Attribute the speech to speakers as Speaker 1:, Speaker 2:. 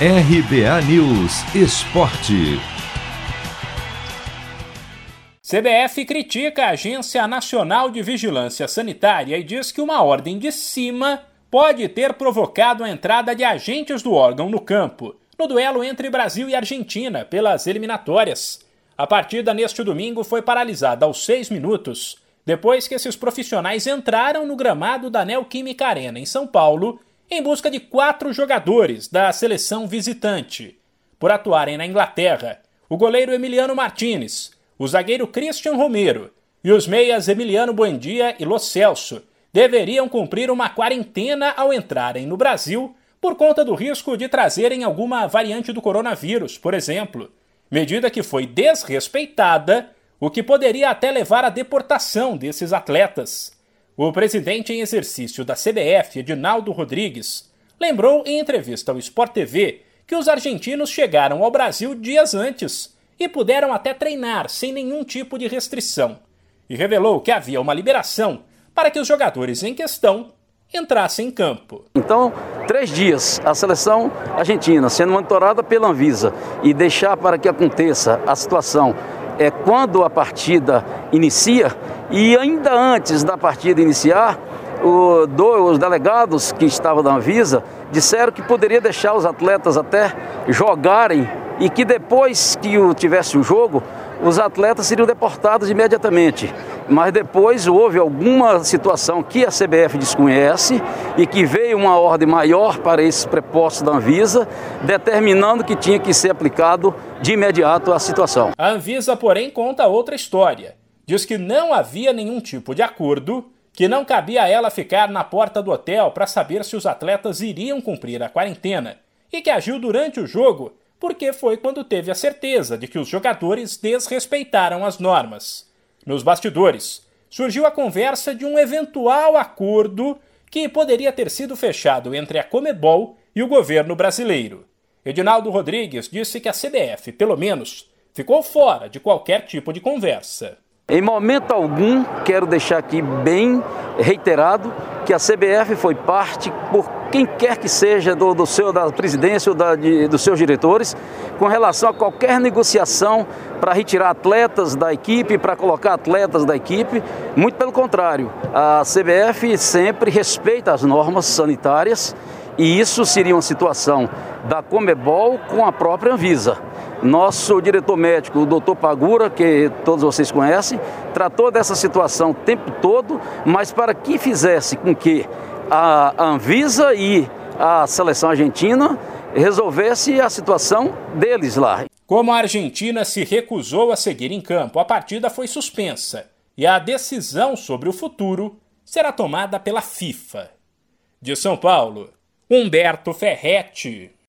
Speaker 1: RBA News Esporte.
Speaker 2: CBF critica a Agência Nacional de Vigilância Sanitária e diz que uma ordem de cima pode ter provocado a entrada de agentes do órgão no campo, no duelo entre Brasil e Argentina pelas eliminatórias. A partida neste domingo foi paralisada aos seis minutos, depois que esses profissionais entraram no gramado da Neoquímica Arena, em São Paulo, em busca de quatro jogadores da seleção visitante. Por atuarem na Inglaterra, o goleiro Emiliano Martinez, o zagueiro Christian Romero e os meias Emiliano Buendia e Lo Celso deveriam cumprir uma quarentena ao entrarem no Brasil por conta do risco de trazerem alguma variante do coronavírus, por exemplo, medida que foi desrespeitada, o que poderia até levar à deportação desses atletas. O presidente em exercício da CBF, Edinaldo Rodrigues, lembrou em entrevista ao Sport TV que os argentinos chegaram ao Brasil dias antes e puderam até treinar sem nenhum tipo de restrição, e revelou que havia uma liberação para que os jogadores em questão entrassem em campo.
Speaker 3: Então, três dias, a seleção argentina sendo monitorada pela Anvisa e deixar para que aconteça a situação é quando a partida inicia e ainda antes da partida iniciar, o, do, os delegados que estavam da Anvisa disseram que poderia deixar os atletas até jogarem e que depois que tivesse o jogo, os atletas seriam deportados imediatamente. Mas depois houve alguma situação que a CBF desconhece e que veio uma ordem maior para esses prepostos da Anvisa, determinando que tinha que ser aplicado de imediato a situação.
Speaker 2: A Anvisa, porém, conta outra história. Diz que não havia nenhum tipo de acordo, que não cabia a ela ficar na porta do hotel para saber se os atletas iriam cumprir a quarentena e que agiu durante o jogo porque foi quando teve a certeza de que os jogadores desrespeitaram as normas. Nos bastidores, surgiu a conversa de um eventual acordo que poderia ter sido fechado entre a Comebol e o governo brasileiro. Edinaldo Rodrigues disse que a CBF, pelo menos, ficou fora de qualquer tipo de conversa.
Speaker 3: Em momento algum, quero deixar aqui bem reiterado que a CBF foi parte por quem quer que seja do, do seu, da presidência ou da, de, dos seus diretores com relação a qualquer negociação para retirar atletas da equipe, para colocar atletas da equipe. Muito pelo contrário, a CBF sempre respeita as normas sanitárias e isso seria uma situação da Comebol com a própria Anvisa. Nosso diretor médico, o doutor Pagura, que todos vocês conhecem, tratou dessa situação o tempo todo, mas para que fizesse com que a Anvisa e a seleção argentina resolvesse a situação deles lá.
Speaker 2: Como a Argentina se recusou a seguir em campo, a partida foi suspensa e a decisão sobre o futuro será tomada pela FIFA. De São Paulo, Humberto Ferretti.